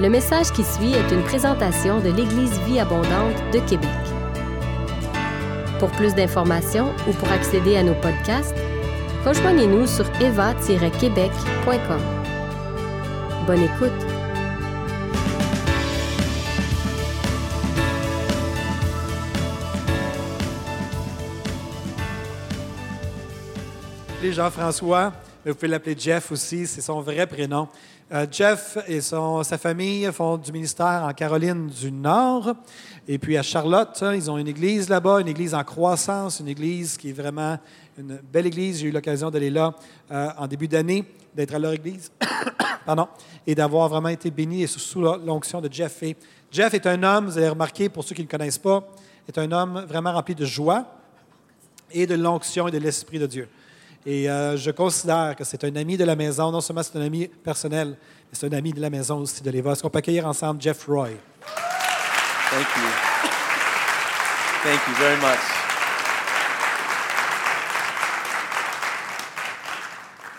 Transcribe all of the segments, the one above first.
Le message qui suit est une présentation de l'Église Vie Abondante de Québec. Pour plus d'informations ou pour accéder à nos podcasts, rejoignez-nous sur eva-québec.com. Bonne écoute! Jean-François, vous pouvez l'appeler Jeff aussi, c'est son vrai prénom. Euh, Jeff et son- sa famille font du ministère en Caroline du Nord. Et puis à Charlotte, hein, ils ont une église là-bas, une église en croissance, une église qui est vraiment une belle église. J'ai eu l'occasion d'aller là euh, en début d'année, d'être à leur église, pardon, et d'avoir vraiment été béni et sous, l'onction de Jeff. Jeff est un homme, vous avez remarqué, pour ceux qui ne le connaissent pas, est un homme vraiment rempli de joie et de l'onction et de l'Esprit de Dieu. Et euh, je considère que c'est un ami de la maison. Non seulement c'est un ami personnel, mais c'est un ami de la maison aussi de l'Éva. Est-ce qu'on peut accueillir ensemble Jeff Roy? Thank you. Thank you very much.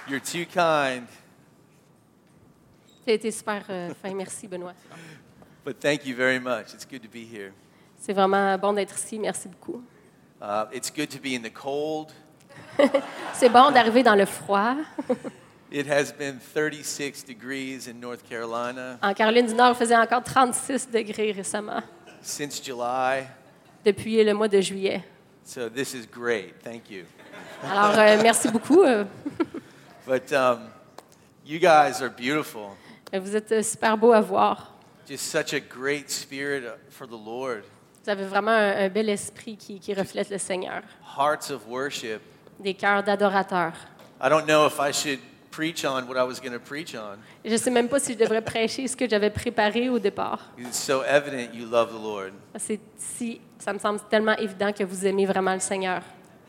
You're too kind, Tu as été super euh, fin. Merci, Benoît. but thank you very much. It's good to be here. C'est vraiment bon d'être ici. Merci beaucoup. Uh, it's good to be in the cold. C'est bon d'arriver dans le froid. It has been 36 degrees in North Carolina En Caroline du Nord, il faisait encore 36 degrés récemment, since July, depuis le mois de juillet. so this is great. Thank you. Alors, euh, merci beaucoup. euh, But um, you guys are beautiful. Vous êtes euh, super beaux à voir. Just such a great spirit uh, for the Lord. Vous avez vraiment un, un bel esprit qui, qui reflète le Seigneur. Hearts of worship. Des cœurs d'adorateurs. I don't know if I should preach on what I was going to preach on. Je ne sais même pas si je devrais prêcher ce que j'avais préparé au départ. It's so evident you love the Lord. C'est si, ça me semble tellement évident que vous aimez vraiment le Seigneur.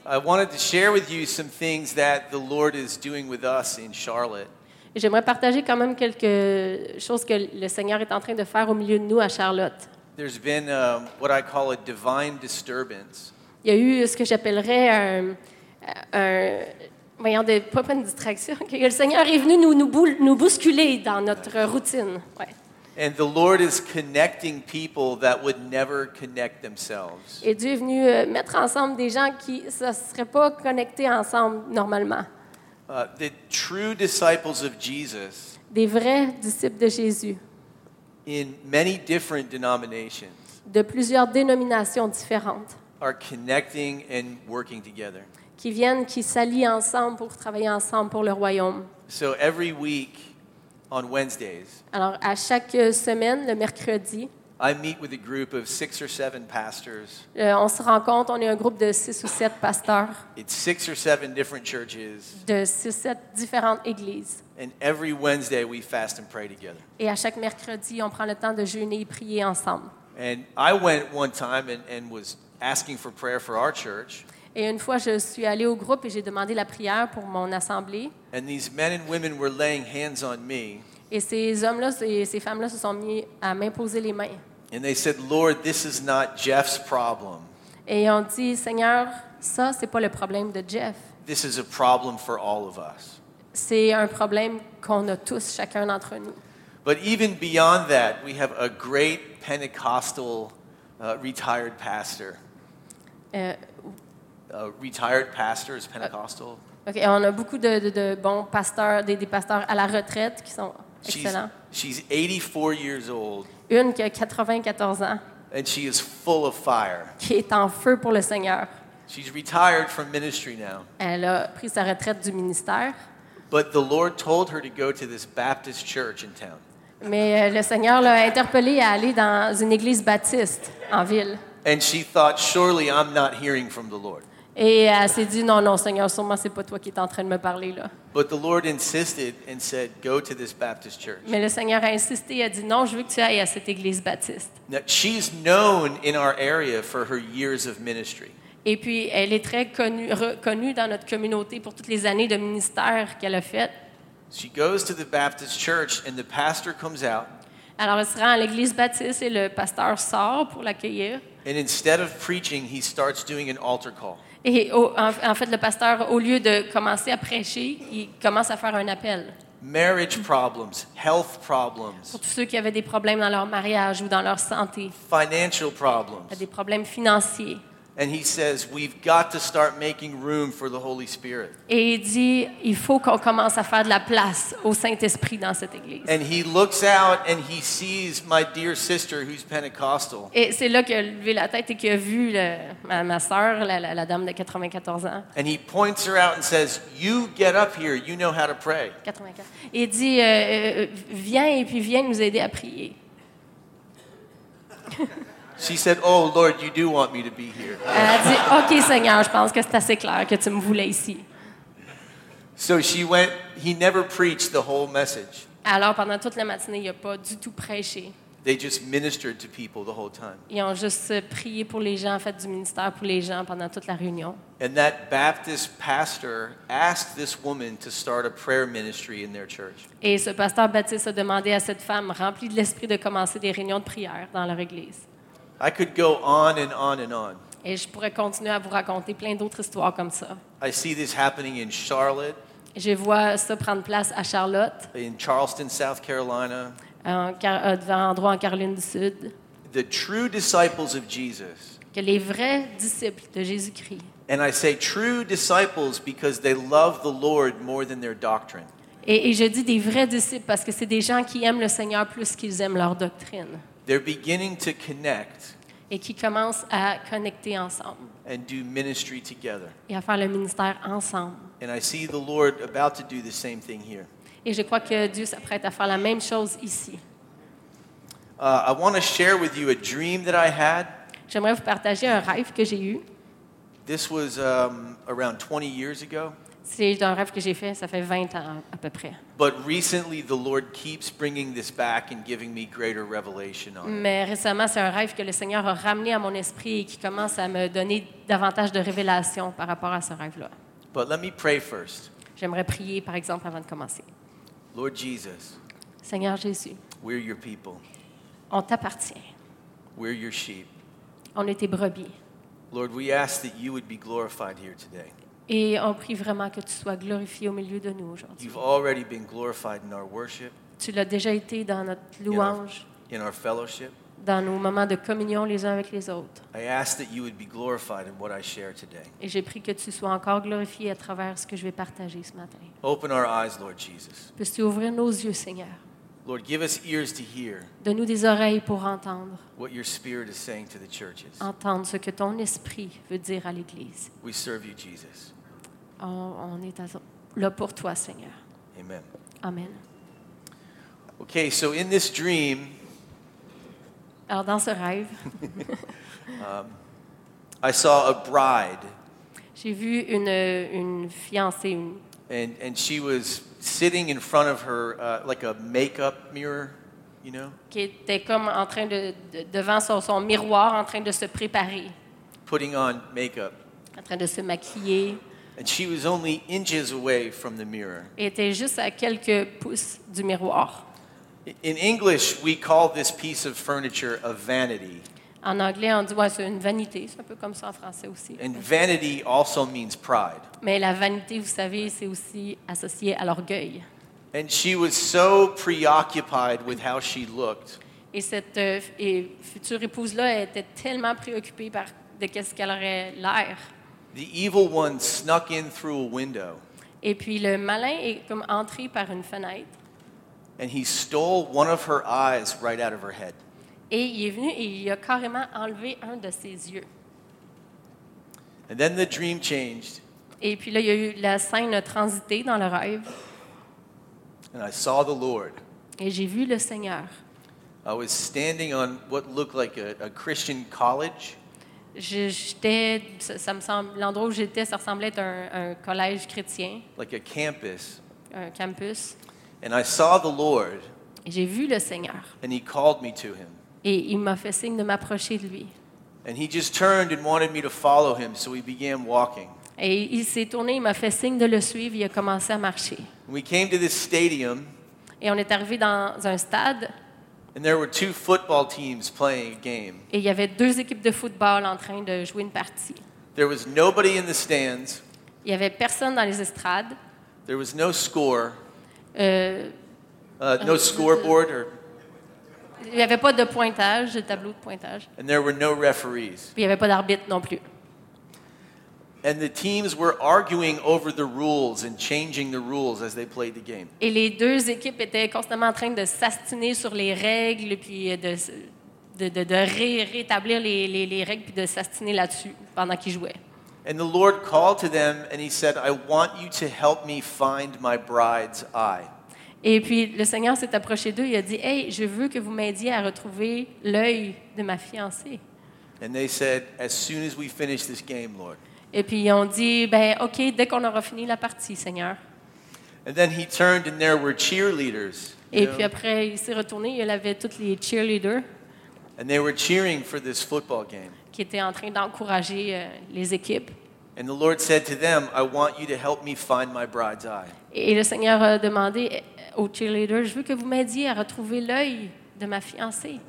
I wanted to share with you some things that the Lord is doing with us in Charlotte. Et J'aimerais partager quand même quelque chose que le Seigneur est en train de faire au milieu de nous à Charlotte. There's been um, what I call a divine disturbance. Il y a eu ce que j'appellerais un, un- voyons, de, pas pas une distraction, que le Seigneur est venu nous, nous, boule- nous bousculer dans notre routine. Ouais. And the Lord is connecting people that would never connect themselves. Et Dieu est venu euh, mettre ensemble des gens qui ne se seraient pas connectés ensemble normalement. Uh, the true disciples of Jesus Des vrais disciples de Jésus, in many different denominations de plusieurs dénominations différentes, are connecting and working together. Qui viennent, qui s'allient ensemble pour travailler ensemble pour le royaume. So every week on Wednesdays, Alors, à chaque semaine, le mercredi, I meet with a group of six or seven pastors. euh, on se rencontre, on est un groupe de six ou sept pasteurs It's six or seven different churches. de six, sept différentes églises. And every Wednesday we fast and pray together. Et à chaque mercredi, on prend le temps de jeûner et prier ensemble. And I went one time and, and was asking for prayer for our church. Et une fois, je suis allée au groupe et j'ai demandé la prière pour mon assemblée. And these men and women were laying hands on me. Et ces hommes-là et ces femmes-là se sont mis à m'imposer les mains. And they said, Lord, this is not Jeff's problem. Et ils ont dit, Seigneur, ça, c'est pas le problème de Jeff. This is a problem for all of us. C'est un problème qu'on a tous, chacun d'entre nous. But even beyond that, we have a great Pentecostal uh, retired pastor. Euh, A retired pastor is Pentecostal. OK, on a beaucoup de, de- de bons pasteurs, des, des pasteurs à la retraite qui sont She's, excellents. she's 84 years old, Une qui a 94 ans, and she is full of fire. qui est en feu pour le Seigneur. She's retired from ministry now. Elle a pris sa retraite du ministère, But the Lord told her to go to this Baptist church in town. mais euh, le Seigneur l'a interpellée à aller dans une église baptiste en ville. And she thought, surely I'm not hearing from the Lord. Et elle s'est dit, non, non, Seigneur, sûrement c'est pas toi qui es en train de me parler là. But the Lord insisted and said, go to this Baptist church. Mais le Seigneur a insisté, il a dit, non, je veux que tu ailles à cette église baptiste. Now, she's known in our area for her years of ministry. Et puis, elle est très connue, reconnue dans notre communauté pour toutes les années de ministère qu'elle a faites. She goes to the Baptist church, and the pastor comes out, Alors, elle se rend à l'église baptiste et le pasteur sort pour l'accueillir. and instead of preaching, he starts doing an altar call. Et au- en, en fait, le pasteur, au lieu de commencer à prêcher, il commence à faire un appel. marriage problems, health problems, pour tous ceux qui avaient des problèmes dans leur mariage ou dans leur santé, financial problems. des problèmes financiers. And he says, We've got to start making room for the Holy Spirit. Et il dit, il faut qu'on commence à faire de la place au Saint-Esprit dans cette église. And he looks out and he sees my dear sister who's Pentecostal. Et c'est là qu'il a levé la tête et qu'il a vu le- ma, la, la- la dame de 94 ans. And he points her out and says, You get up here. You know how to pray. 84. Et il dit, euh, euh, viens et puis viens nous aider à prier. She said, Oh, Lord, you do want me to be here. Elle a dit, OK Seigneur, je pense que c'est assez clair que tu me voulais ici. So she went, he never preached the whole message. Alors pendant toute la matinée, il n'a pas du tout prêché. They just ministered to people the whole time. Ils ont juste prié pour les gens, fait du ministère pour les gens pendant toute la réunion. And that Baptist pastor asked this woman to start a prayer ministry in their church. Et ce pasteur baptiste a demandé à cette femme remplie de l'esprit de commencer des réunions de prière dans leur église. I could go on and on and on. Et je pourrais continuer à vous raconter plein d'autres histoires comme ça. I see this happening in Charlotte, Je vois ça prendre place à Charlotte, in Charleston, South Carolina. en, Car- euh, devant un endroit en Caroline du Sud, The true disciples of Jesus. que les vrais disciples de Jésus-Christ, And I say true disciples because they love the Lord more than their doctrine. et, et je dis des vrais disciples parce que c'est des gens qui aiment le Seigneur plus qu'ils aiment leur doctrine, They're beginning to connect et qui commencent à connecter ensemble and do ministry together. et à faire le ministère ensemble. And I see the Lord about to do the same thing here. Et je crois que Dieu s'apprête à faire la même chose ici. Uh, I want to share with you a dream that I had. J'aimerais vous partager un rêve que j'ai eu. This was um, around 20 years ago. C'est un rêve que j'ai fait, ça fait 20 ans à peu près. But recently, the Lord keeps bringing this back and giving me greater revelation on it. Mais récemment, c'est un rêve que le Seigneur a ramené à mon esprit et qui commence à me donner davantage de révélations par rapport à ce rêve-là. But let me pray first. J'aimerais prier, par exemple, avant de commencer. Lord Jesus, Seigneur Jésus, we're your people, on t'appartient. we're your sheep. On est tes brebis. Lord, we ask that you would be glorified here today. Et on prie vraiment que tu sois glorifié au milieu de nous aujourd'hui. You've already been glorified in our worship, Tu l'as déjà été dans notre in our, louange, in our fellowship. dans nos moments de communion les uns avec les autres. I ask that you would be glorified in what I share today. Et j'ai pris que tu sois encore glorifié à travers ce que je vais partager ce matin. Open our eyes, Lord Jesus. Puisses-tu ouvrir nos yeux, Seigneur? Lord, give us ears to hear Donne-nous des oreilles pour entendre, what your Spirit is saying to the churches. entendre ce que ton esprit veut dire à l'Église. We serve you, Jesus. On, on est à- là pour toi, Seigneur. Amen. Amen. Okay, so in this dream, Alors, dans ce rêve, I saw a bride, j'ai vu une, une fiancée, une- and, and she was sitting in front of her, uh, like a makeup mirror, you know, qui était comme en train de, de- devant son, son miroir, en train de se préparer, putting on makeup. en train de se maquiller, And she was only inches away from the mirror. et était juste à quelques pouces du miroir. In English, we call this piece of furniture a vanity. En anglais, on dit ouais, c'est une vanité, c'est un peu comme ça en français aussi. And vanity also means pride. Mais la vanité, vous savez, c'est aussi associé à l'orgueil. And she was so preoccupied with how she looked Et cette euh, et future épouse-là était tellement préoccupée par de qu'est-ce qu'elle aurait l'air. The evil one snuck in through a window Et puis le malin est comme entré par une fenêtre and he stole one of her eyes right out of her head. et il est venu et il a carrément enlevé un de ses yeux. And then the dream changed Et puis là, il y a eu la scène a transité dans le rêve and I saw the Lord. et j'ai vu le Seigneur. I was standing on what looked like a, a Christian college J'étais, ça, ça me semble, l'endroit où j'étais, ça ressemblait être un, un collège chrétien, like a campus. un campus. And I saw the Lord Et j'ai vu le Seigneur and he called me to him. et il m'a fait signe de m'approcher de lui. And he just turned and wanted me to follow him, so we began walking. Et il s'est tourné, il m'a fait signe de le suivre, il a commencé à marcher. We came to this stadium, Et on est arrivé dans un stade et il y avait deux équipes de football en train de jouer une partie. There was nobody in the stands, Il y avait personne dans les estrades, there was no score, Euh, Uh, no scoreboard, or, il n'y avait pas de pointage, de tableau de pointage. and there were no referees. Puis il n'y avait pas d'arbitre non plus. Et les deux équipes étaient constamment en train de s'astiner sur les règles, puis de, de, de, de ré- rétablir les, les- les règles, puis de s'astiner là-dessus pendant qu'ils jouaient. And the Lord called to them and he said, I want you to help me find my bride's eye. Et puis le Seigneur s'est approché d'eux, il a dit Hey, je veux que vous m'aidiez à retrouver l'œil de ma fiancée. And they said, As soon as we finish this game, Lord. Et puis ils ont dit Ben, OK, dès qu'on aura fini la partie, Seigneur. And then he turned and there were cheerleaders. you Et know, puis après, il s'est retourné, il avait tous les cheerleaders and they were cheering for this football game. qui étaient en train d'encourager euh, les équipes. And the Lord said to them, I want you to help me find my bride's eye. Et le Seigneur a demandé euh, aux cheerleaders Je veux que vous m'aidiez à retrouver l'œil de ma fiancée.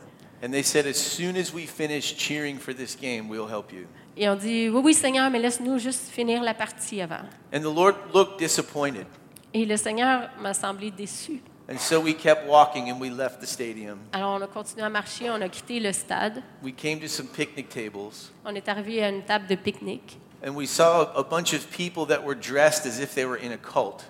And they said, As soon as we finish cheering for this game, we'll help you. Et on dit Oui, oui, Seigneur, mais laisse-nous juste finir la partie avant. And the Lord looked disappointed. Et le Seigneur m'a semblé déçu. And so we kept walking and we left the stadium. Alors on a continué à marcher, on a quitté le stade, We came to some picnic tables. on est arrivé à une table de pique-nique And we saw a bunch of people that were dressed as if they were in a cult.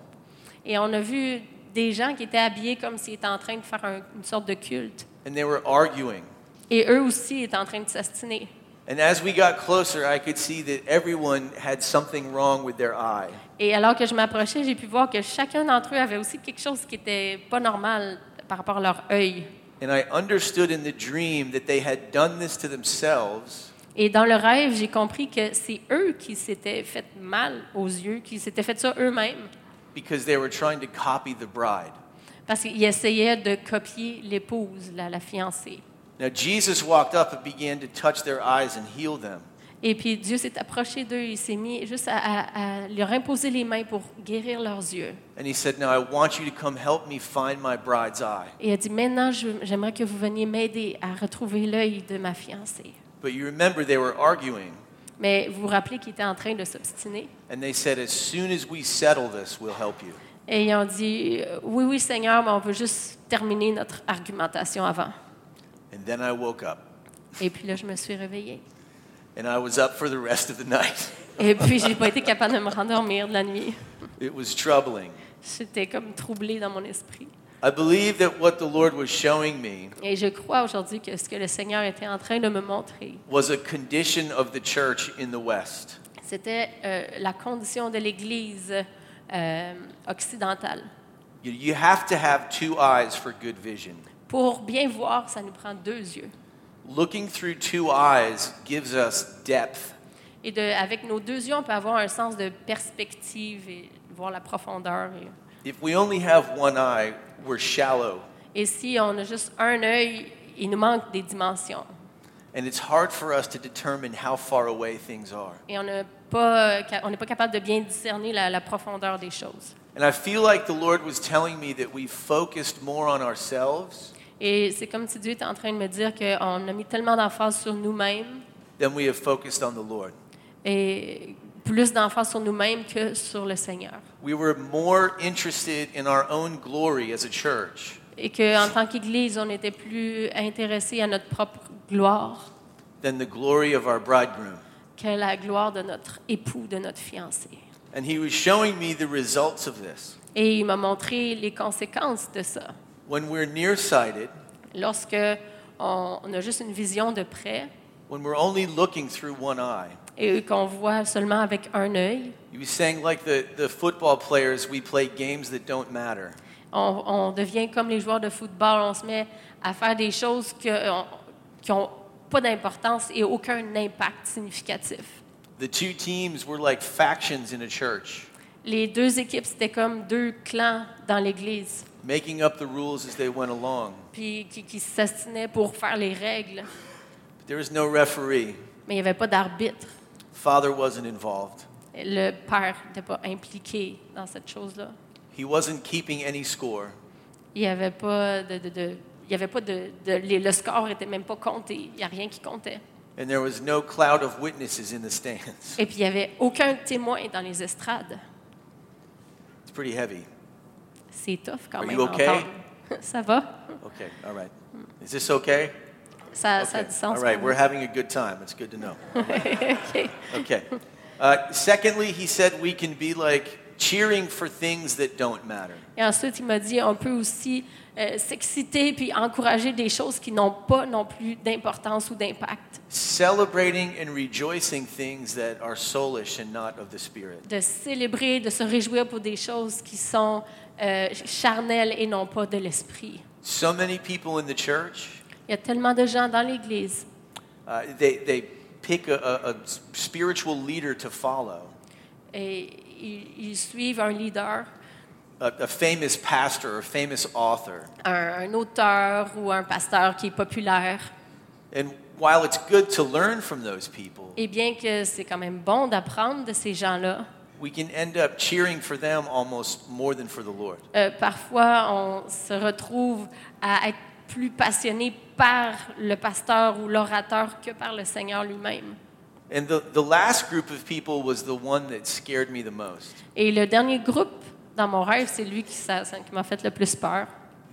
et on a vu des gens qui étaient habillés comme s'ils étaient en train de faire un- une sorte de culte. And they were arguing. Et eux aussi étaient en train de s'astiner. And as we got closer, I could see that everyone had something wrong with their eye. Et alors que je m'approchais, j'ai pu voir que chacun d'entre eux avait aussi quelque chose qui n'était pas normal par rapport à leur œil. And I understood in the dream that they had done this to themselves Et dans le rêve, j'ai compris que c'est eux qui s'étaient fait mal aux yeux, qui s'étaient fait ça eux-mêmes, because they were trying to copy the bride. parce qu'ils essayaient de copier l'épouse, la, la fiancée. Now, Jesus walked up and began to touch their eyes and heal them. Et puis Dieu s'est approché d'eux, il s'est mis juste à, à- à leur imposer les mains pour guérir leurs yeux. And he said, Now I want you to come help me find my bride's eye. Et il a dit, maintenant, j'aimerais que vous veniez m'aider à retrouver l'œil de ma fiancée. But you remember they were arguing. Mais vous vous rappelez qu'ils étaient en train de s'obstiner. And they said, As soon as we settle this, we'll help you. Et ils ont dit, oui, oui, Seigneur, mais on veut juste terminer notre argumentation avant. And then I woke up. Et puis là, je me suis réveillée. And I was up for the rest of the night. Et puis, j'ai pas été capable de me rendormir de la nuit. It was troubling. J'étais comme troublée dans mon esprit. I believe that what the Lord was showing me Et je crois aujourd'hui que ce que le Seigneur était en train de me montrer, was a condition of the church in the West. c'était euh, la condition de l'Église euh, occidentale. You, you have to have two eyes for good vision. Pour bien voir, ça nous prend deux yeux. Looking through two eyes gives us depth. Et de, avec nos deux yeux, on peut avoir un sens de perspective et voir la profondeur. Et, If we only have one eye, we're shallow. et si on a juste un œil, il nous manque des dimensions. And it's hard for us to determine how far away things are. Et on n'a pas, on n'est pas capable de bien discerner la, la profondeur des choses. And I feel like the Lord was telling me that we focused more on ourselves Et c'est comme si Dieu était en train de me dire qu'on a mis tellement d'emphase sur nous-mêmes than we have focused on the Lord. et plus d'emphase sur nous-mêmes que sur le Seigneur. We were more interested in our own glory as a church Et qu'en tant qu'Église, on était plus intéressé à notre propre gloire than the glory of our bridegroom. que la gloire de notre époux, de notre fiancé. And he was showing me the results of this. Et il m'a montré les conséquences de ça. When we're nearsighted, Lorsque on, on a juste une vision de près when we're only looking through one eye, et qu'on voit seulement avec un œil, was saying, like the, the football players, we play games that don't matter. on, on devient comme les joueurs de football, on se met à faire des choses que- on- qui n'ont pas d'importance et aucun impact significatif. The two teams were like factions in a church, Les deux équipes, c'était comme deux clans dans l'Église, making up the rules as they went along. puis qui, qui s'astinaient pour faire les règles, But there was no referee. mais il n'y avait pas d'arbitre. Father wasn't involved. Le père n'était pas impliqué dans cette chose-là. He wasn't keeping any score. Il n'y avait pas de, de- de- il y avait pas de, de- les- le score n'était même pas compté. Il n'y a rien qui comptait. And there was no cloud of witnesses in the stands. Et puis il n'y avait aucun témoin dans les estrades. It's pretty heavy. C'est tough quand Are même. you okay? Ça va? Okay, all right. Is this okay? Ça, ça a Okay. du sens. All right, we're having a good time. It's good to know. OK. Okay. Uh, secondly, he said we can be like cheering for things that don't matter. Et ensuite, il m'a dit on peut aussi euh, s'exciter puis encourager des choses qui n'ont pas non plus d'importance ou d'impact. Celebrating and rejoicing things that are soulish and not of the Spirit. De célébrer, de se réjouir pour des choses qui sont euh, charnelles et non pas de l'esprit. So many people in the church, Il y a tellement de gens dans l'Église. uh, they, they pick a, a, a spiritual leader to follow, Et ils, ils suivent un leader, a, a famous pastor, a famous author. un, un auteur ou un pasteur qui est populaire. And while it's good to learn from those people, Et bien que c'est quand même bon d'apprendre de ces gens-là, we can end up cheering for them almost more than for the Lord. euh, parfois on se retrouve à être plus passionné par le pasteur ou l'orateur que par le Seigneur lui-même. And the, the last group of people was the one that scared me the most. Et le dernier groupe dans mon rêve, c'est lui qui, ça- ça- qui m'a fait le plus peur.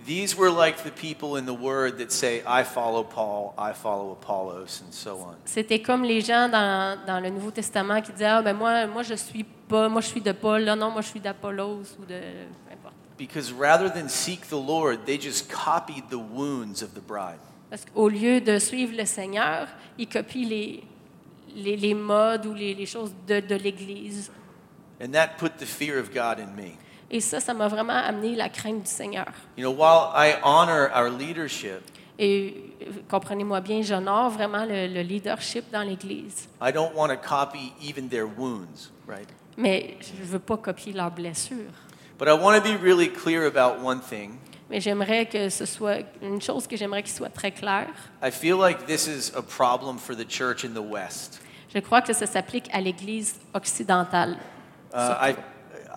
These were like the people in the Word that say, I follow Paul, I follow Apollos, and so on. C'était comme les gens dans, dans le Nouveau Testament qui disaient ah ben moi moi je suis pas moi je suis de Paul là non moi je suis d'Apollos ou de peu importe. Because rather than seek the Lord, they just copied the wounds of the bride. Parce qu'au lieu de suivre le Seigneur, ils copient les les, les modes ou les, les choses de, de l'Église. And that put the fear of God in me. Et ça, ça m'a vraiment amené la crainte du Seigneur. You know, while I honor our leadership, Et comprenez-moi bien, j'honore vraiment le, le leadership dans l'Église. I don't want to copy even their wounds, right? Mais je ne veux pas copier leurs blessures. But I want to be really clear about one thing. Mais j'aimerais que ce soit une chose que j'aimerais qu'il soit très claire. I feel like this is a problem for the church in the West. Je crois que ça s'applique à l'Église occidentale. Uh, I,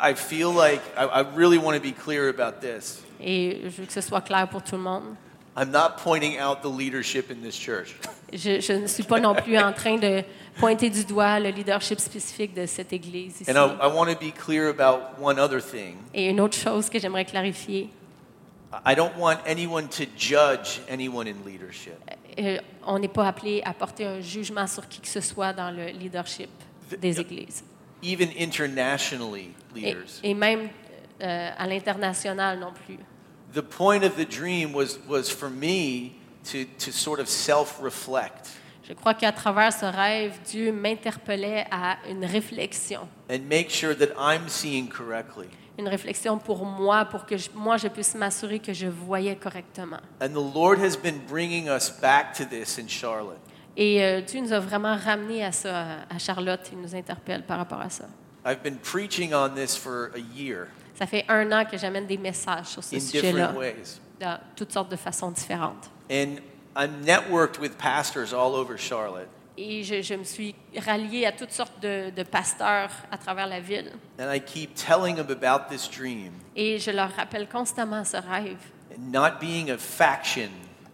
I feel like I, I really want to be clear about this. Et je veux que ce soit clair pour tout le monde. I'm not pointing out the leadership in this church. Je, je ne suis pas non plus en train de pointer du doigt le leadership spécifique de cette Église ici. And I, I want to be clear about one other thing. Et une autre chose que j'aimerais clarifier, I don't want anyone to judge anyone in leadership. euh, on n'est pas appelé à porter un jugement sur qui que ce soit dans le leadership des Églises. Even internationally, Et, leaders. et même euh, à l'international non plus. The point of the dream was, was for me to, to sort of self reflect Je crois qu'à travers ce rêve, Dieu m'interpellait à une réflexion. and make sure that I'm seeing correctly. Une réflexion pour moi, pour que je- moi je puisse m'assurer que je voyais correctement. And the Lord has been bringing us back to this in Charlotte. Et euh, Dieu nous a vraiment ramenés à ça, à Charlotte. Il nous interpelle par rapport à ça. I've been preaching on this for a year Ça fait un an que j'amène des messages sur ce in sujet-là, different ways. de toutes sortes de façons différentes. And I'm networked with pastors all over Charlotte. Et je, je me suis ralliée à toutes sortes de, de pasteurs à travers la ville. And I keep telling them about this dream Et je leur rappelle constamment ce rêve, and not being a faction,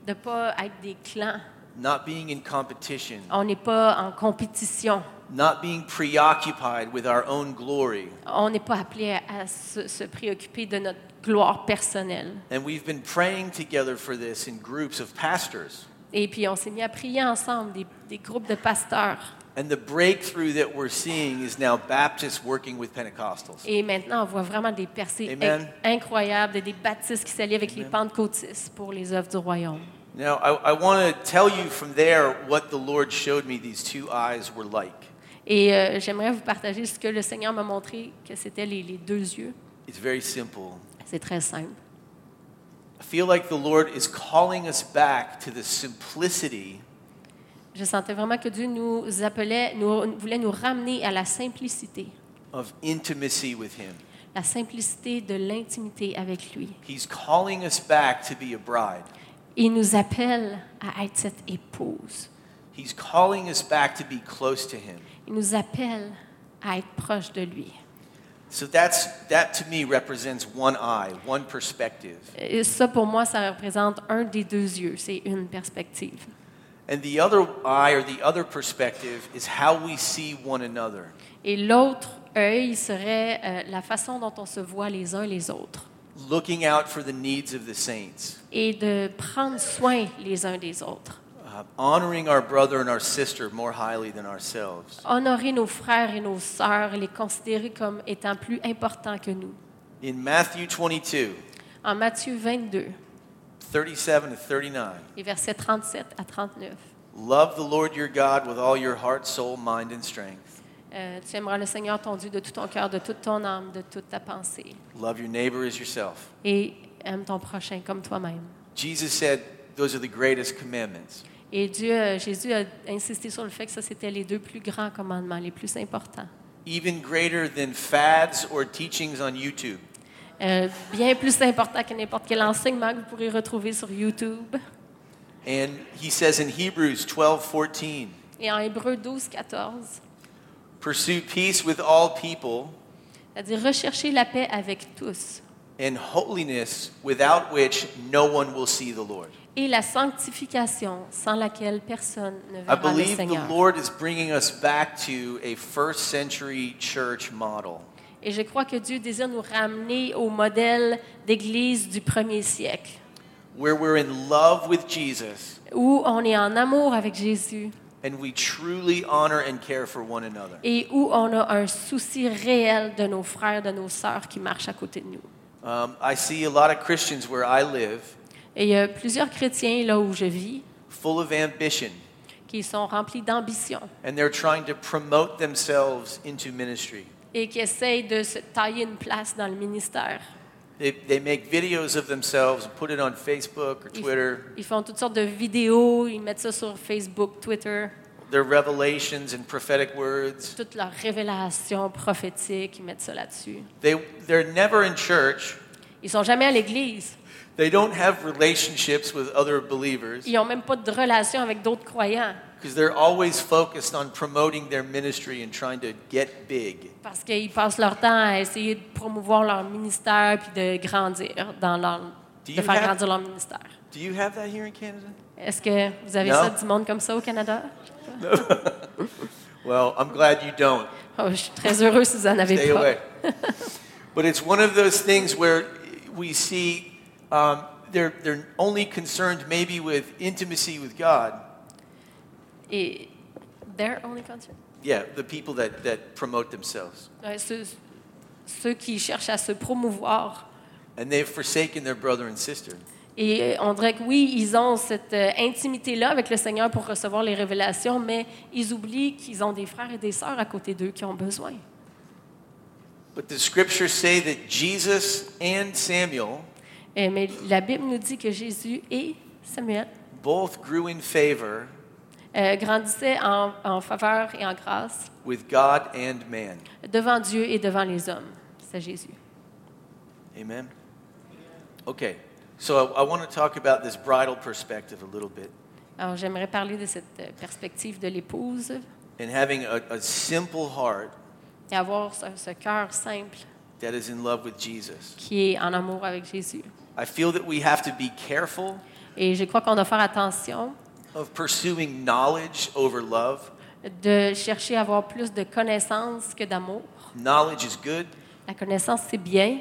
de ne pas être des clans. Not being in competition, On n'est pas en compétition. not being preoccupied with our own glory. On n'est pas appelé à, à se, se préoccuper de notre gloire personnelle. And we've been praying together for this in groups of pastors. Et puis on s'est mis à prier ensemble, des, des groupes de pasteurs. And the breakthrough that we're seeing is now Baptists working with Pentecostals. Et maintenant, on voit vraiment des percées Amen. inc- incroyables, des baptistes qui s'allient avec les pentecôtistes pour les œuvres du royaume. Now, I, I want to tell you from there what the Lord showed me these two eyes were like. Et euh, j'aimerais vous partager ce que le Seigneur m'a montré, que c'était les, les deux yeux. It's very simple. C'est très simple. I feel like the Lord is calling us back to the simplicity Je sentais vraiment que Dieu nous appelait, nous, voulait nous ramener à la simplicité, of intimacy with Him. la simplicité de l'intimité avec lui. He's calling us back to be a bride. Il nous appelle à être cette épouse. He's calling us back to be close to Him. Il nous appelle à être proche de lui. So that's, that to me represents one eye, one perspective. Et ça, pour moi, ça représente un des deux yeux. C'est une perspective. And the other eye or the other perspective is how we see one another. Et l'autre œil serait euh, la façon dont on se voit les uns les autres. Looking out for the needs of the saints, et de prendre soin les uns des autres. uh, honoring our brother and our sister more highly than ourselves. Honorer nos frères et nos sœurs, les considérer comme étant plus importants que nous. In Matthew 22, En Matthieu 22, 37 to 39, les versets 37 à 39. love the Lord your God with all your heart, soul, mind, and strength. Euh, tu aimeras le Seigneur ton Dieu de tout ton cœur, de toute ton âme, de toute ta pensée. Love your neighbor as yourself. Et aime ton prochain comme toi-même. Jesus said those are the greatest commandments. Et Dieu, euh, Jésus a insisté sur le fait que ça, c'était les deux plus grands commandements, les plus importants. even greater than fads or teachings on YouTube. Euh, bien plus important que n'importe quel enseignement que vous pourrez retrouver sur YouTube. And he says in Hebrews 12 14, Et en Hébreu 12, 14, pursue peace with all people c'est-à-dire rechercher la paix avec tous and holiness without which no one will see the Lord. et la sanctification sans laquelle personne ne I verra le believe the Seigneur. Lord is bringing us back to a first century church model. Et je crois que Dieu désire nous ramener au modèle d'église du premier siècle, where we're in love with Jesus où on est en amour avec Jésus and we truly honor and care for one another. et où on a un souci réel de nos frères, de nos sœurs qui marchent à côté de nous. Um, I see a lot of Christians where I live Et il y a plusieurs chrétiens là où je vis full of ambition qui sont remplis d'ambition and they're trying to promote themselves into ministry. et qui essayent de se tailler une place dans le ministère. They, they make videos of themselves and put it on Facebook or Ils, Twitter, ils font toutes sortes de vidéos, ils mettent ça sur Facebook, Twitter, their revelations and prophetic words. toutes leurs révélations prophétiques, ils mettent ça là-dessus. They, they're never in church. Ils sont jamais à l'église. They don't have relationships with other believers Ils n'ont même pas de relation avec d'autres croyants because they're always focused on promoting their ministry and trying to get big. parce qu'ils passent leur temps à essayer de promouvoir leur ministère puis de grandir dans leur, Do de you faire have- grandir leur ministère. Do you have that here in Canada? Est-ce que vous avez Non. ça du monde comme ça au Canada? Well, I'm glad you don't. Oh, je suis très heureux si vous en avez Stay pas. away. but it's one of those things where we see um, they're, they're only concerned maybe with intimacy with God. Et they're only concerned. Yeah, the people that, that promote themselves. Ouais, ceux, ceux qui cherchent à se promouvoir. And they've forsaken their brother and sister. Et on dirait que oui, ils ont cette euh, intimité-là avec le Seigneur pour recevoir les révélations, mais ils oublient qu'ils ont des frères et des sœurs à côté d'eux qui ont besoin. But the scriptures say that Jesus and Samuel Euh, mais la Bible nous dit que Jésus et Samuel both grew in favor euh, grandissaient en, en faveur et en grâce with God and man. devant Dieu et devant les hommes. C'est Jésus. Amen. Okay, so I, I want to talk about this bridal perspective a little bit. Alors j'aimerais parler de cette euh, perspective de l'épouse And having a, a simple heart et avoir ce, ce cœur simple that is in love with Jesus. qui est en amour avec Jésus. I feel that we have to be careful Et je crois qu'on doit faire attention of pursuing knowledge over love. de chercher à avoir plus de connaissances que d'amour. Knowledge is good, La connaissance, c'est bien,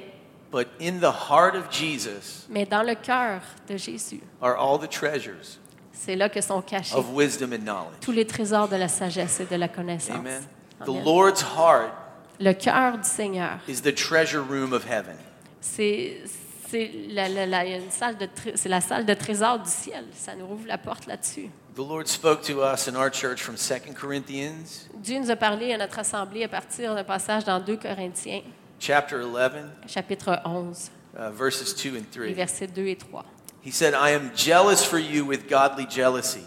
but in the heart of Jesus mais dans le cœur de Jésus, are all the treasures c'est là que sont cachés of wisdom and knowledge. tous les trésors de la sagesse et de la connaissance. Amen. The Amen. Lord's heart Le cœur du Seigneur, is the treasure room of heaven. c'est c'est la, une salle de tré- c'est la salle de trésor du ciel. Ça nous ouvre la porte là-dessus. The Lord spoke to us in our church from 2 Corinthians Dieu nous a parlé à notre assemblée à partir d'un passage dans 2 Corinthiens, chapter 11, chapitre 11, uh, verses 2 and les 3. versets 2 et 3. He said, I am jealous for you with godly jealousy,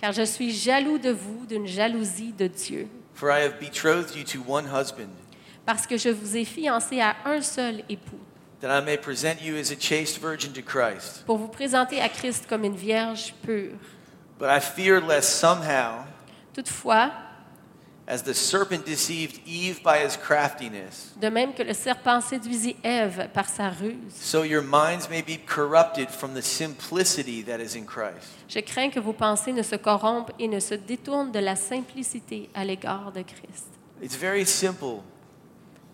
Car je suis jaloux de vous d'une jalousie de Dieu, for I have betrothed you to one husband, parce que je vous ai fiancé à un seul époux, that I may present you as a chaste virgin to Christ. pour vous présenter à Christ comme une vierge pure. But I fear lest somehow, Toutefois, as the serpent deceived Eve by his craftiness, de même que le serpent séduisit Ève par sa ruse, so your minds may be corrupted from the simplicity that is in Christ. je crains que vos pensées ne se corrompent et ne se détournent de la simplicité à l'égard de Christ. It's very simple.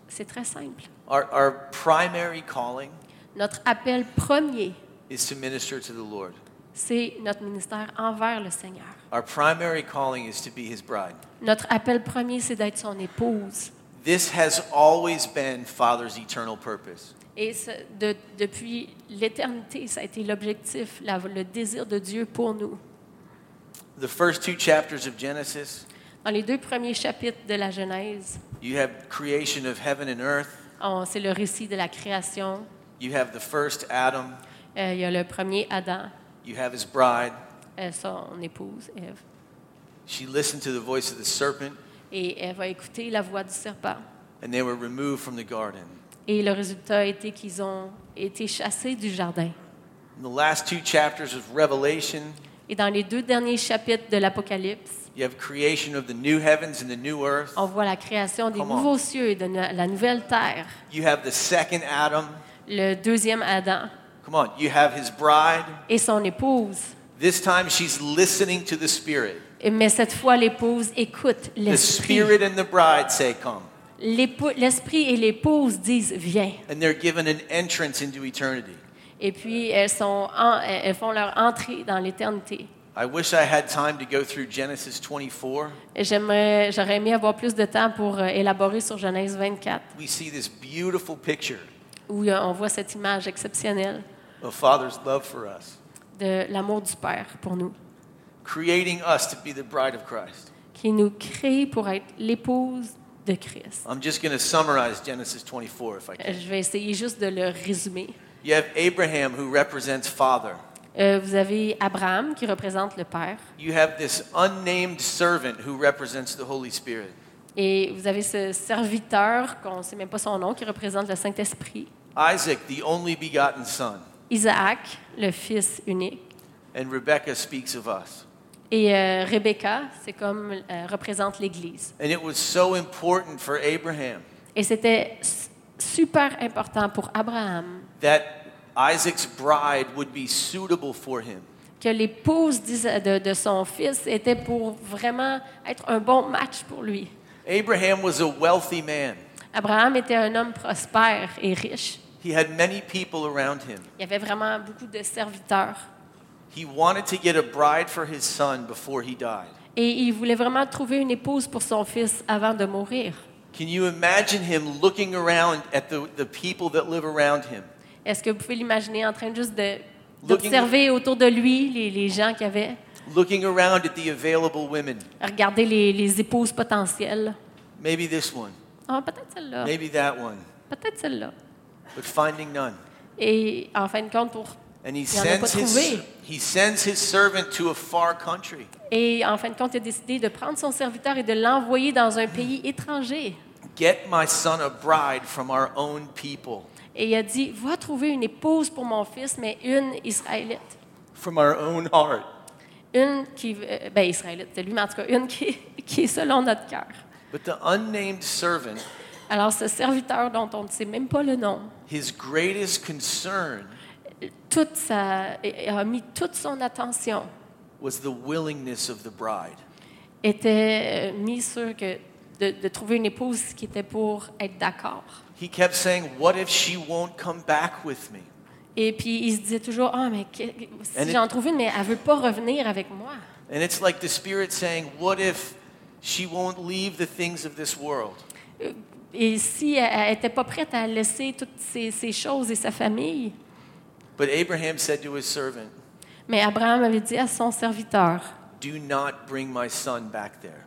C'est très simple. Our, our primary calling Notre appel premier, is to minister to the Lord. c'est notre ministère envers le Seigneur. Our primary calling is to be his bride. Notre appel premier, c'est d'être son épouse. This has always been Father's eternal purpose. Et ce- de- depuis l'éternité, ça a été l'objectif, la- le désir de Dieu pour nous. The first two chapters of Genesis, Dans les deux premiers chapitres de la Genèse, you have creation of heaven and earth. On- c'est le récit de la création. You have the first Adam. Euh, il y a le premier Adam, You have his bride. euh, son épouse, Ève. She listened to the voice of the serpent, Et Ève a écouté la voix du serpent. and they were removed from the garden. Et le résultat a été qu'ils ont été chassés du jardin. In the last two chapters of Revelation, Et dans les deux derniers chapitres de l'Apocalypse, you have creation of the new heavens and the new earth. on voit la création des Come on. nouveaux cieux et de la nouvelle terre. You have the second Adam. Le deuxième Adam Come on. You have his bride. et son épouse. This time she's listening to the Spirit. Mais cette fois, l'épouse écoute The l'esprit. Spirit and the bride say, Come. L'esprit et l'épouse disent viens. And they're given an entrance into eternity. Et puis elles, sont en- elles font leur entrée dans l'éternité. I wish I had time to go through Genesis 24. Et J'aimerais, j'aurais aimé avoir plus de temps pour euh, élaborer sur Genèse 24, We see this beautiful picture où euh, on voit cette image exceptionnelle of Father's love for us, de l'amour du Père pour nous, creating us to be the bride of Christ. qui nous crée pour être l'épouse de Christ. I'm just going to summarize Genesis 24 if I can. Je vais essayer juste de le résumer. You have Abraham who represents Father. Euh, vous avez Abraham qui représente le Père, You have this unnamed servant who represents the Holy Spirit. et vous avez ce serviteur qu'on ne sait même pas son nom qui représente le Saint-Esprit. Isaac, the only begotten son. Isaac, le fils unique. And Rebecca speaks of us. Et euh, Rebecca, c'est comme euh, représente l'Église. And it was so important for Abraham Et c'était super important pour Abraham that Isaac's bride would be suitable for him. que l'épouse de, de son fils était pour vraiment être un bon match pour lui. Abraham was a wealthy man. Abraham était un homme prospère et riche. He had many people around him. Il y avait vraiment beaucoup de serviteurs. He wanted to get a bride for his son before he died. Et il voulait vraiment trouver une épouse pour son fils avant de mourir. Can you imagine him looking around at the, the people that live around him? Est-ce que vous pouvez l'imaginer en train juste d'observer autour de lui les, les gens qu'il y avait, Looking around at the available women. regarder les, les épouses potentielles? Maybe this one, Ah, peut-être celle-là, maybe that one, peut-être celle-là. but finding none. Et en fin de compte, pour And he sends his he sends his servant to a far country. Et en fin de compte, il a décidé de prendre son serviteur et de l'envoyer dans un pays étranger. Get my son a bride from our own people, Et il a dit, va trouver une épouse pour mon fils, mais une israélite. from our own heart. Une qui, euh, ben israélite, c'est lui, mais en tout cas, une qui, qui est selon notre cœur. But the unnamed servant, Alors, ce serviteur dont on ne sait même pas le nom, his greatest concern toute sa, a mis toute son attention, was the willingness of the bride. était euh, mis sur que de, de trouver une épouse qui était pour être d'accord. He kept saying, What if she won't come back with me? Et puis, il se disait toujours, ah, mais que- And si j'en trouve une, mais elle veut pas revenir avec moi. And it's like the Spirit saying, What if she won't leave the things of this world? Et si elle n'était pas prête à laisser toutes ces, ces choses et sa famille, But Abraham said to his servant, mais Abraham avait dit à son serviteur, Do not bring my son back there.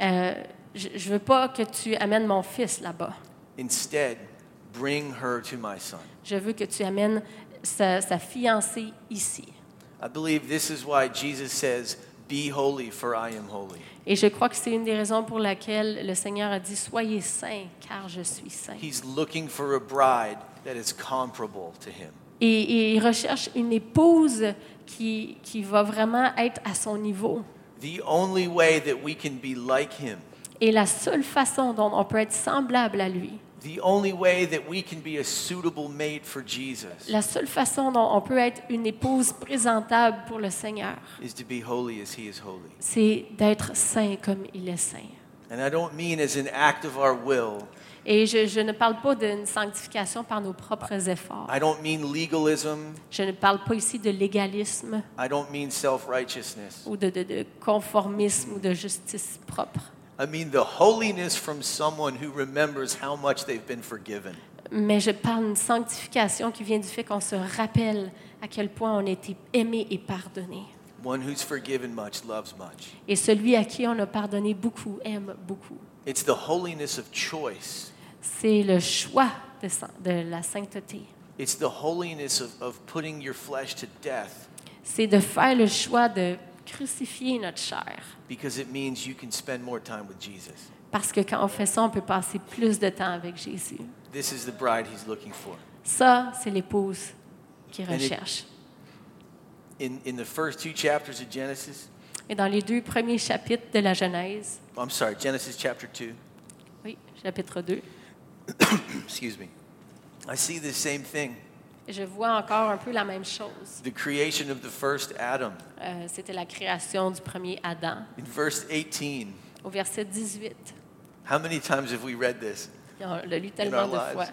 Euh, je ne veux pas que tu amènes mon fils là-bas. Instead, bring her to my son. Je veux que tu amènes sa, sa fiancée ici. I believe this is why Jesus says, Be holy, for I am holy. Et je crois que c'est une des raisons pour laquelle le Seigneur a dit, soyez saints, car je suis saint. He's looking for a bride that is comparable to him. Et, et il recherche une épouse qui, qui va vraiment être à son niveau. The only way that we can be like him, Et la seule façon dont on peut être semblable à lui, the only way that we can be a suitable mate for Jesus, la seule façon dont on peut être une épouse présentable pour le Seigneur, is to be holy as he is holy. c'est d'être saint comme il est saint. And I don't mean as an act of our will, Et je, je ne parle pas d'une sanctification par nos propres efforts. I don't mean legalism. Je ne parle pas ici de légalisme I don't mean self righteousness. ou de, de- de conformisme ou de justice propre. I mean the holiness from someone who remembers how much they've been forgiven. Mais je parle d'une sanctification qui vient du fait qu'on se rappelle à quel point on a été aimé et pardonné. One who's forgiven much loves much. Et celui à qui on a pardonné beaucoup aime beaucoup. It's the holiness of choice. C'est le choix de, de la sainteté. It's the holiness of, of putting your flesh to death C'est de faire le choix de crucifier notre chair. because it means you can spend more time with Jesus. Parce que quand on fait ça, on peut passer plus de temps avec Jésus. This is the bride he's looking for. Ça, c'est l'épouse qu'il recherche. In, in the first two chapters of Genesis, Et dans les deux premiers chapitres de la Genèse, I'm sorry, Genesis chapter 2, oui, chapitre 2, excuse me, I see the same thing. Je vois encore un peu la même chose. The creation of the first Adam. Euh, C'était la création du premier Adam. In verse 18, Au verset 18, how many times have we read this? on l'a lu tellement de lives? fois.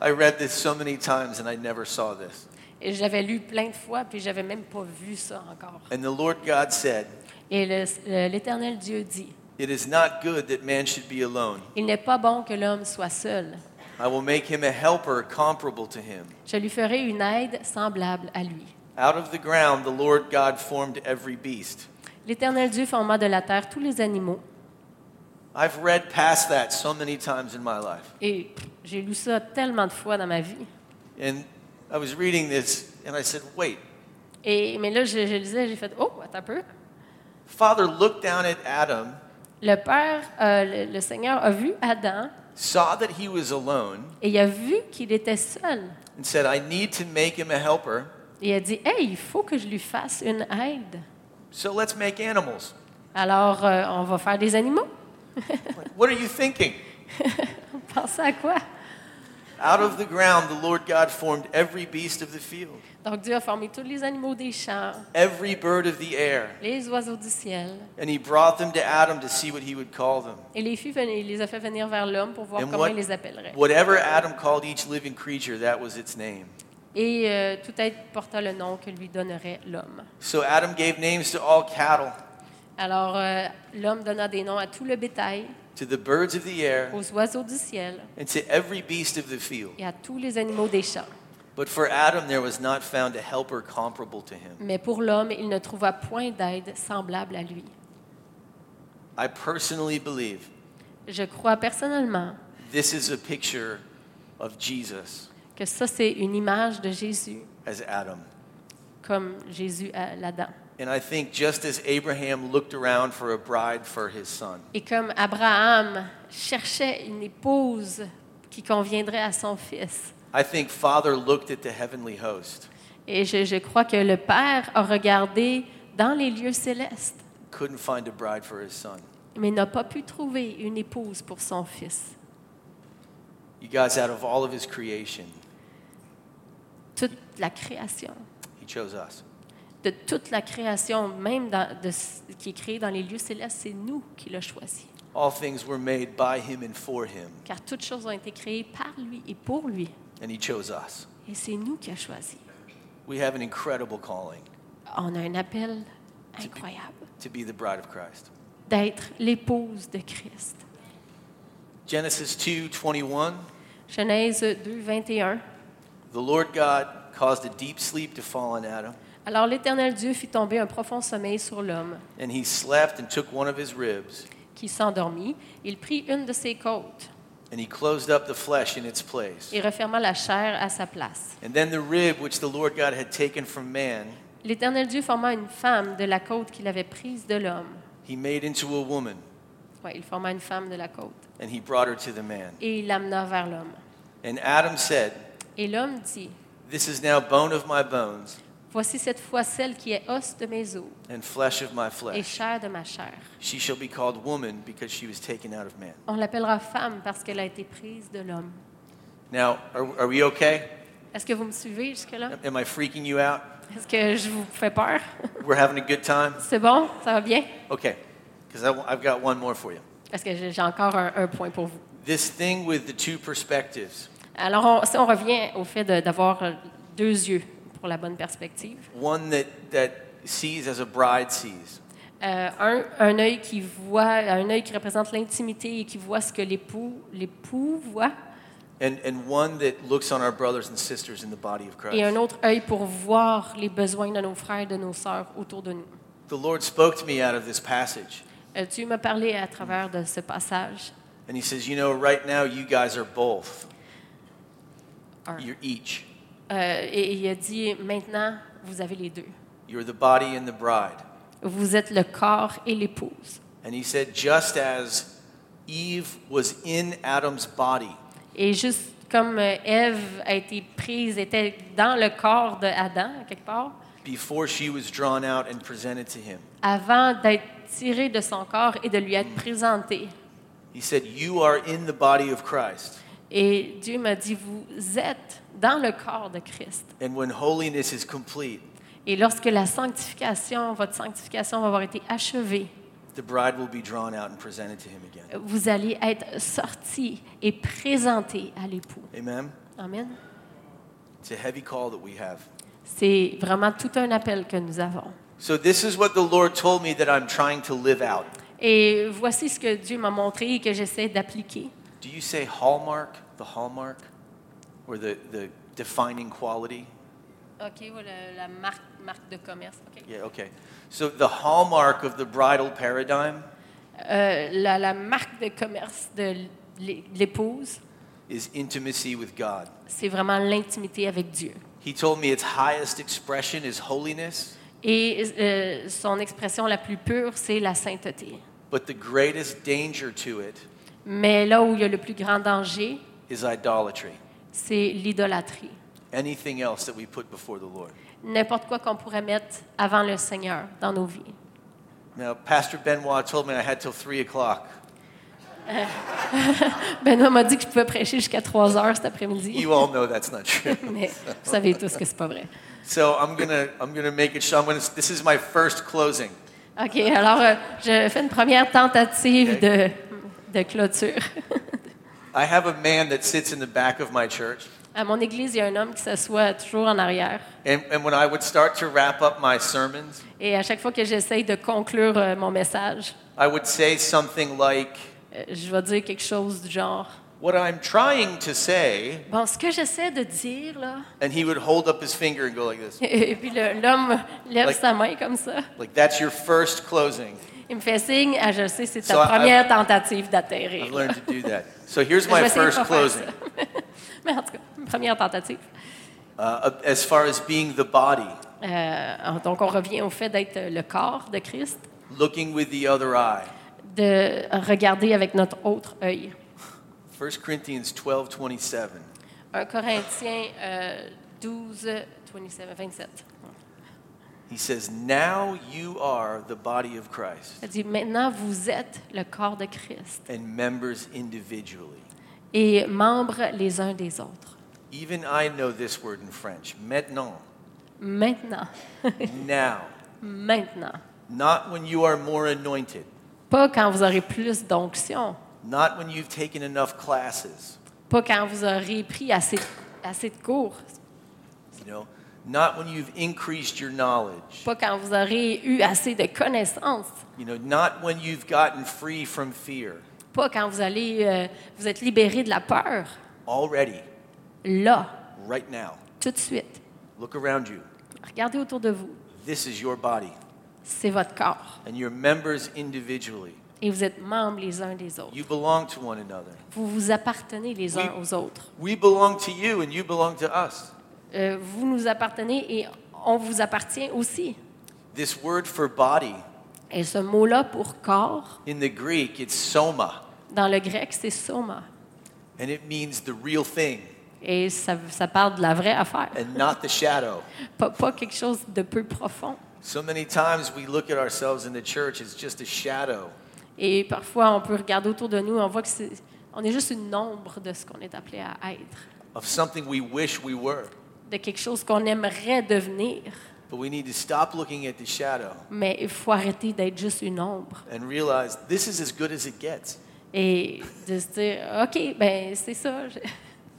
I read this so many times and I never saw this. Et j'avais lu plein de fois, puis j'avais même pas vu ça encore. And the Lord God said, Et l'Éternel Dieu dit, It is not good that man should be alone. Il n'est pas bon que l'homme soit seul. I will make him a helper comparable to him. Je lui ferai une aide semblable à lui. Out of the ground, the Lord God formed every beast. L'Éternel Dieu forma de la terre tous les animaux. I've read past that so many times in my life. Et j'ai lu ça tellement de fois dans ma vie. And I was reading this and I said, Wait, Et, mais là, je, je lisais, j'ai fait Oh, attends un peu. Father looked down at Adam, Le Père, euh, le, le Seigneur a vu Adam saw that he was alone, et il a vu qu'il était seul. and said, I need to make him a helper, Et il a dit Hey, il faut que je lui fasse une aide. so let's make animals. Alors, euh, on va faire des animaux. What are you thinking? Pensez à quoi? Out of the ground, the Lord God formed every beast of the field, Donc, Dieu a formé tous les animaux des champs, every bird of the air, les oiseaux du ciel, and he brought them to Adam to see what he would call them. et les, fit venir- il les a fait venir vers l'homme pour voir And comment what- il les appellerait. Whatever Adam called each living creature, that was its name. Et euh, tout être porta le nom que lui donnerait l'homme. So Adam gave names to all cattle, Alors, euh, l'homme donna des noms à tout le bétail, to the birds of the air, aux oiseaux du ciel and to every beast of the field. et à tous les animaux des champs. But for Adam, there was not found a helper comparable to him. Mais pour l'homme, il ne trouva point d'aide semblable à lui. I personally believe Je crois personnellement this is a picture of Jesus que ça, c'est une image de Jésus, as Adam. comme Jésus à l'Adam. And I think just as Abraham looked around for a bride for his son, Et comme Abraham cherchait une épouse qui conviendrait à son fils, I think Father looked at the heavenly host, et je, je crois que le Père a regardé dans les lieux célestes, couldn't find a bride for his son. mais n'a pas pu trouver une épouse pour son fils. You guys, out of all of his creation, Toute la création, he chose us. De toute la création, même dans- de ce qui est créé dans les lieux célestes, c'est nous qui l'a choisi. All things were made by him and for him, Car toutes choses ont été créées par lui et pour lui. and he chose us. Et c'est nous qui a choisi. We have an incredible calling On a un appel incroyable to be the bride of Christ. d'être l'épouse de Christ. Genesis 2:21, Genèse 2, 21. the Lord God caused a deep sleep to fall on Adam, Alors l'Éternel Dieu fit tomber un profond sommeil sur l'homme, and he slept and took one of his ribs, qui s'endormit. Il prit une de ses côtes and he closed up the flesh in its place. et referma la chair à sa place. And then the rib which the Lord God had taken from man, L'Éternel Dieu forma une femme de la côte qu'il avait prise de l'homme. he made into a woman, Ouais, il forma une femme de la côte and he brought her to the man. et il l'amena vers l'homme. And Adam said, Et l'homme dit, This is now bone of my bones Voici cette fois celle qui est os de mes os and flesh of my et flesh. chair de ma chair. She shall be called woman because she was taken out of man. On l'appellera femme parce qu'elle a été prise de l'homme. Now, are, are we okay? Est-ce que vous me suivez jusque-là? Am I freaking you out? Est-ce que je vous fais peur? We're having a good time? C'est bon? Ça va bien? Okay, because I've got one more for you. Parce que j'ai j'ai encore un, un point pour vous? This thing with the two perspectives Alors, on- si on revient au fait de- d'avoir euh, deux yeux pour la bonne perspective, one that, that sees as a bride sees, Euh, un, un œil qui voit, un œil qui représente l'intimité et qui voit ce que l'époux, l'époux voit, and, and one that looks on our brothers and sisters in the body of et un Christ. autre œil pour voir les besoins de nos frères et de nos sœurs autour de nous. The Lord spoke to me out of this passage, Euh, Dieu m'a parlé à travers de ce passage. and He says, You know, right now you guys are both. Are. You're each. Euh, et il a dit, maintenant, vous avez les deux. You're the body and the bride. Vous êtes le corps et l'épouse. And He said, Just as Eve was in Adam's body, Et juste comme euh, Ève a été prise, était dans le corps de Adam, quelque part, before she was drawn out and presented to Him, avant d'être tirée de son corps et de lui être présentée. He said, You are in the body of Christ. Et Dieu m'a dit, vous êtes dans le corps de Christ. And when holiness is complete, Et lorsque la sanctification, votre sanctification va avoir été achevée, the bride will be drawn out and presented to Him again. vous allez être sortis et présentés à l'époux. Amen? Amen. It's a heavy call that we have. C'est vraiment tout un appel que nous avons. So, this is what the Lord told me that I'm trying to live out. Et voici ce que Dieu m'a montré et que j'essaie d'appliquer. Do you say hallmark, the hallmark, or the, the defining quality? OK, voilà la marque, marque de commerce. OK. Yeah, okay. So, the hallmark of the bridal paradigm? Euh, la, la marque de commerce de l'é- l'épouse, is intimacy with God. c'est vraiment l'intimité avec Dieu. He told me its highest expression is holiness, Et euh, son expression la plus pure, c'est la sainteté. but the greatest danger to it Mais là où il y a le plus grand danger, is idolatry. C'est l'idolâtrie. Anything else that we put before the Lord. N'importe quoi qu'on pourrait mettre avant le Seigneur dans nos vies. Now, Pastor Benoit told me I had till 3 o'clock. Benoît m'a dit que je pouvais prêcher jusqu'à 3 heures cet après-midi. You all know that's not true. Mais vous savez tous que c'est pas vrai. So I'm gonna I'm gonna make it. I'm gonna. This is my first closing. OK, alors euh, je fais une première tentative de, de clôture. I have a man that sits in the back of my church, À mon église, il y a un homme qui s'assoit toujours en arrière. and, and when I would start to wrap up my sermons, Et à chaque fois que j'essaye de conclure euh, mon message, I would say something like, euh, je vais dire quelque chose du genre "What I'm trying to say," Bon, ce que j'essaie de dire, là. and he would hold up his finger and go like this, Et puis le- l'homme lève Like- sa main comme ça. like that's your first closing. Il me fait signe, ah, je sais, c'est ta So première tentative d'atterrir. I've learned to do that. So here's my first closing. Mais en tout cas, première tentative. Uh, as far as being the body, Euh, donc, on revient au fait d'être le corps de Christ, looking with the other eye. de regarder avec notre autre œil. 1 Corinthians 12, 27. 1 Corinthiens euh, 12, 27, 27. He says, Now you are the body of Christ Ça dit, maintenant, vous êtes le corps de Christ and members individually. et membres les uns des autres. Even I know this word in French. Maintenant. Maintenant, Now. maintenant. Not when you are more anointed. Pas quand vous aurez plus d'onction. Not when you've taken enough classes. Pas quand vous aurez pris assez, assez de cours. You know, not when you've increased your knowledge. Pas quand vous aurez eu assez de connaissances. You know, not when you've gotten free from fear. Pas quand vous allez euh, vous êtes libéré de la peur. Already, Là, right now. tout de suite. Look around you. Regardez autour de vous. This is your body, C'est votre corps. and you're members individually. Et vous êtes membres les uns des autres. You belong to one another. Vous vous appartenez les uns Oui. aux autres. We belong to you, and you belong to us. Euh, vous nous appartenez et on vous appartient aussi. This word for body, Et ce mot-là pour corps, in the Greek, it's soma, dans le grec, c'est soma. and it means the real thing Et ça, ça parle de la vraie affaire, and not the shadow. pas, pas quelque chose de peu profond. So many times we look at ourselves in the church as just a shadow. Et parfois, on peut regarder autour de nous, on voit que c'est, on est juste une ombre de ce qu'on est appelé à être, of something we wish we were. De quelque chose qu'on aimerait devenir. But we need to stop looking at the shadow Mais il faut arrêter d'être juste une ombre and realize this is as good as it gets. Et de se dire, OK, ben c'est ça. je-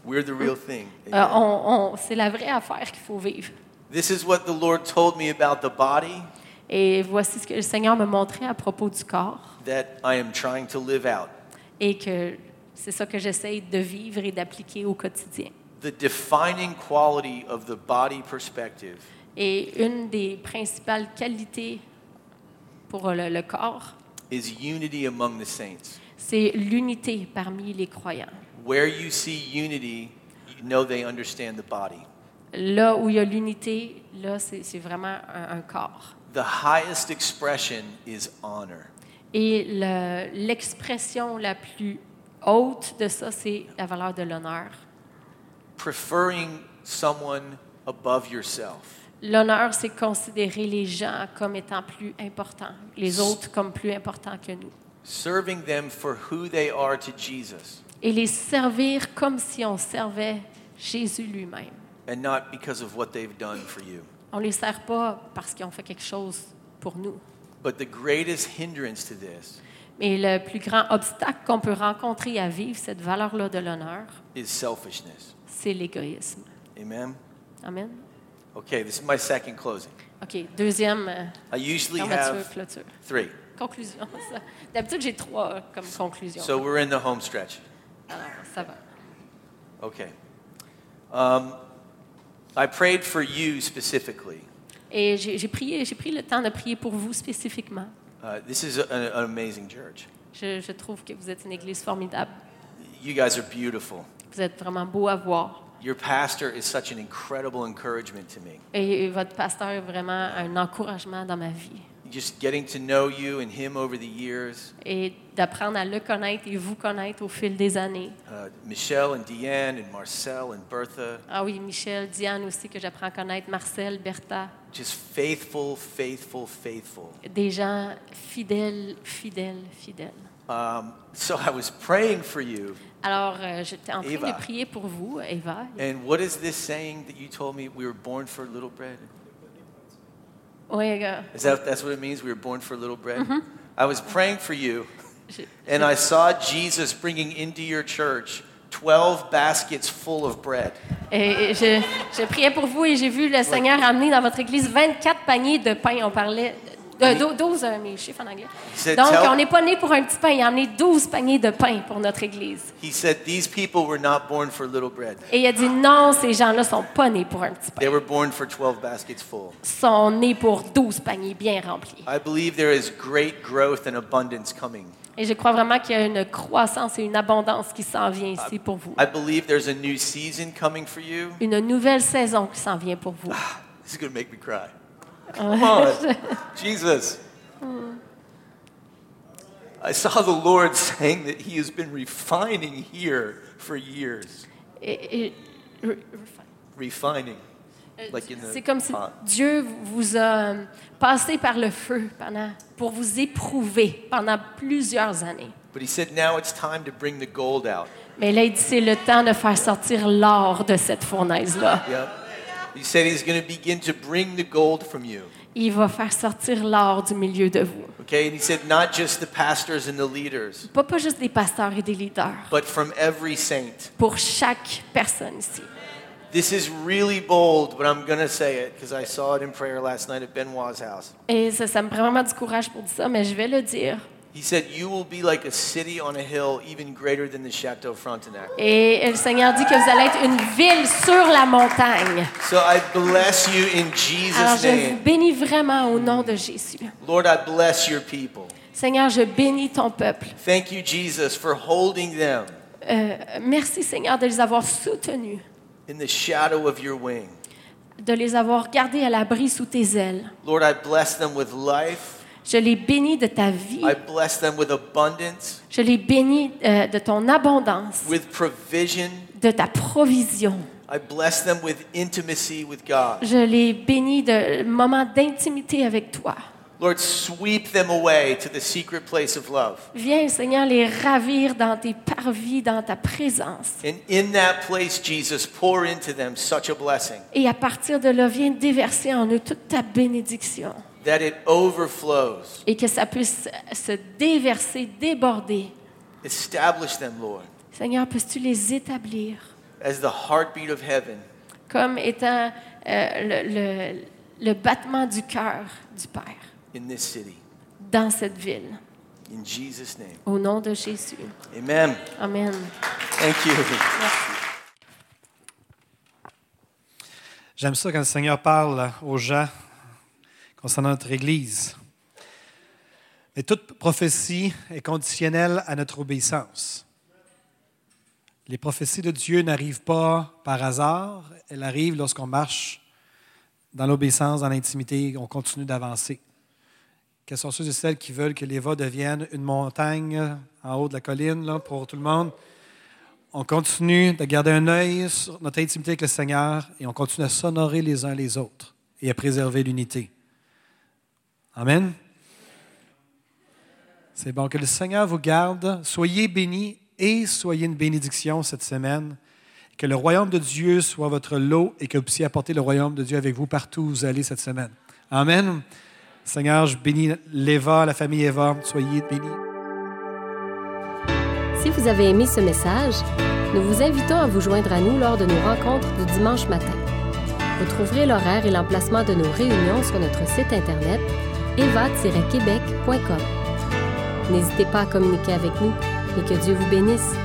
We're the real thing. euh, on- on- c'est la vraie affaire qu'il faut vivre. This is what the Lord told me about the body Et voici ce que le Seigneur me montrait à propos du corps. that I am trying to live out. Et que c'est ça que j'essaye de vivre et d'appliquer au quotidien. The defining quality of the body perspective Et une des principales qualités pour le, le corps, is unity among the saints. c'est l'unité parmi les croyants. Where you see unity, you know they understand the body. Là où il y a l'unité, là, c'est c'est vraiment un, un corps. The highest expression is honor. Et le- l'expression la plus haute de ça, c'est la valeur de l'honneur. Preferring someone above yourself. L'honneur, c'est considérer les gens comme étant plus importants, les autres comme plus importants que nous. Serving them for who they are to Jesus Et les servir comme si on servait Jésus lui-même. and not because of what they've done for you. On ne les sert pas parce qu'ils ont fait quelque chose pour nous. But the greatest hindrance to this Mais le plus grand obstacle qu'on peut rencontrer à vivre cette valeur-là de l'honneur, is selfishness. C'est l'égoïsme. Amen? Amen. Okay, this is my second closing. OK, deuxième euh, I usually fermeture, have clôture. three. Conclusion. D'habitude, j'ai trois euh, comme conclusion. So we're in the home stretch. Alors, ça va. Okay. Um, I prayed for you specifically. Et j'ai j'ai prié, j'ai pris le temps de prier pour vous spécifiquement. Uh, this is a- an, an amazing church. Je, je trouve que vous êtes une église formidable. You guys are beautiful. Vous êtes vraiment beau à voir. Your pastor is such an incredible encouragement to me. Et votre pasteur est vraiment un encouragement dans ma vie. Just getting to know you and him over the years. Et d'apprendre à le connaître et vous connaître au fil des années. Uh, Michelle and Deanne and Marcel and Bertha. Ah oui, Michel, Diane aussi, que j'apprends à connaître, Marcel, Bertha. Just faithful, faithful, faithful. Des gens fidèles, fidèles, fidèles. Um, so I was praying for you. Alors, euh, j'étais en train Eva. de prier pour vous, Eva. And what is this saying that you told me we were born for little bread? Oui, euh, Is that that's what it means? We were born for little bread? I was praying for you, j'ai- and I saw Jesus bringing into your church twelve baskets full of bread. Et je, je priais pour vous et j'ai vu le Seigneur amener dans votre église 24 paniers de pain. On parlait de, de 12, euh, mes chiffres en anglais. Donc, on n'est pas né pour un petit pain. Il a amené 12 paniers de pain pour notre église. He said these people were not born for little bread. Et il a dit non, ces gens-là sont pas nés pour un petit pain. They were born for twelve baskets full. Ils sont nés pour 12 paniers bien remplis. I believe there is great growth and abundance coming. Et je crois vraiment qu'il y a une croissance et une abondance qui s'en vient ici pour vous. I believe there's a new season coming for you. Une nouvelle saison qui s'en vient pour vous. This is going to make me cry. Come on, Jesus. I saw the Lord saying that He has been refining here for years. Et- et- re- Refining. Like in the C'est comme si. Dieu vous a euh, passé par le feu pendant, pour vous éprouver pendant plusieurs années. But He said now it's time to bring the gold out. Mais là, il dit c'est le temps de faire sortir l'or de cette fournaise-là. Yep. He said He's going to begin to bring the gold from you. Il va faire sortir l'or du milieu de vous. Okay? And He said not just the pastors and the leaders, Pas, pas juste des pasteurs et des leaders, but from every saint. pour chaque personne ici. This is really bold, but I'm going to say it because I saw it in prayer last night at Benoit's house. Et ça, ça me prend vraiment du courage pour dire ça, mais je vais le dire. He said, You will be like a city on a hill, even greater than the Chateau Frontenac. Et le Seigneur dit que vous allez être une ville sur la montagne. So I bless you in Alors Jesus' je vous name. bénis vraiment au nom de Jésus. Lord, I bless your people. Seigneur, je bénis ton peuple. Thank you, Jesus, for holding them Euh, merci Seigneur de les avoir soutenus, in the shadow of your wing. de les avoir gardés à l'abri sous tes ailes. Lord, I bless them with life. Je les bénis de ta vie. I bless them with abundance, Je les bénis euh, de ton abondance, with provision. de ta provision. I bless them with intimacy with God. Je les bénis de moments d'intimité avec toi. Lord, sweep them away to the secret place of love. Viens, Seigneur, les ravir dans tes parvis, dans ta présence. And in that place, Jesus, pour into them such a blessing Et à partir de là, viens déverser en eux toute ta bénédiction. That it overflows Et que ça puisse se déverser, déborder. Establish them, Lord, Seigneur, peux-tu les établir? as the heartbeat of heaven comme étant euh, le, le- le battement du cœur du Père in this city. dans cette ville. In Jesus' name. Au nom de Jésus. Amen. Amen. Thank you. Merci. J'aime ça quand le Seigneur parle aux gens concernant notre Église. Mais toute prophétie est conditionnelle à notre obéissance. Les prophéties de Dieu n'arrivent pas par hasard, elles arrivent lorsqu'on marche dans l'obéissance, dans l'intimité, on continue d'avancer. Quelles sont ceux et celles qui veulent que l'Éva devienne une montagne en haut de la colline là, pour tout le monde? On continue de garder un œil sur notre intimité avec le Seigneur et on continue à s'honorer les uns les autres et à préserver l'unité. Amen. C'est bon que le Seigneur vous garde. Soyez bénis et soyez une bénédiction cette semaine. Que le royaume de Dieu soit votre lot et que vous puissiez apporter le royaume de Dieu avec vous partout où vous allez cette semaine. Amen. Seigneur, je bénis l'Eva, la famille Eva. Soyez bénis. Si vous avez aimé ce message, nous vous invitons à vous joindre à nous lors de nos rencontres du dimanche matin. Vous trouverez l'horaire et l'emplacement de nos réunions sur notre site internet eva-québec.com. N'hésitez pas à communiquer avec nous et que Dieu vous bénisse.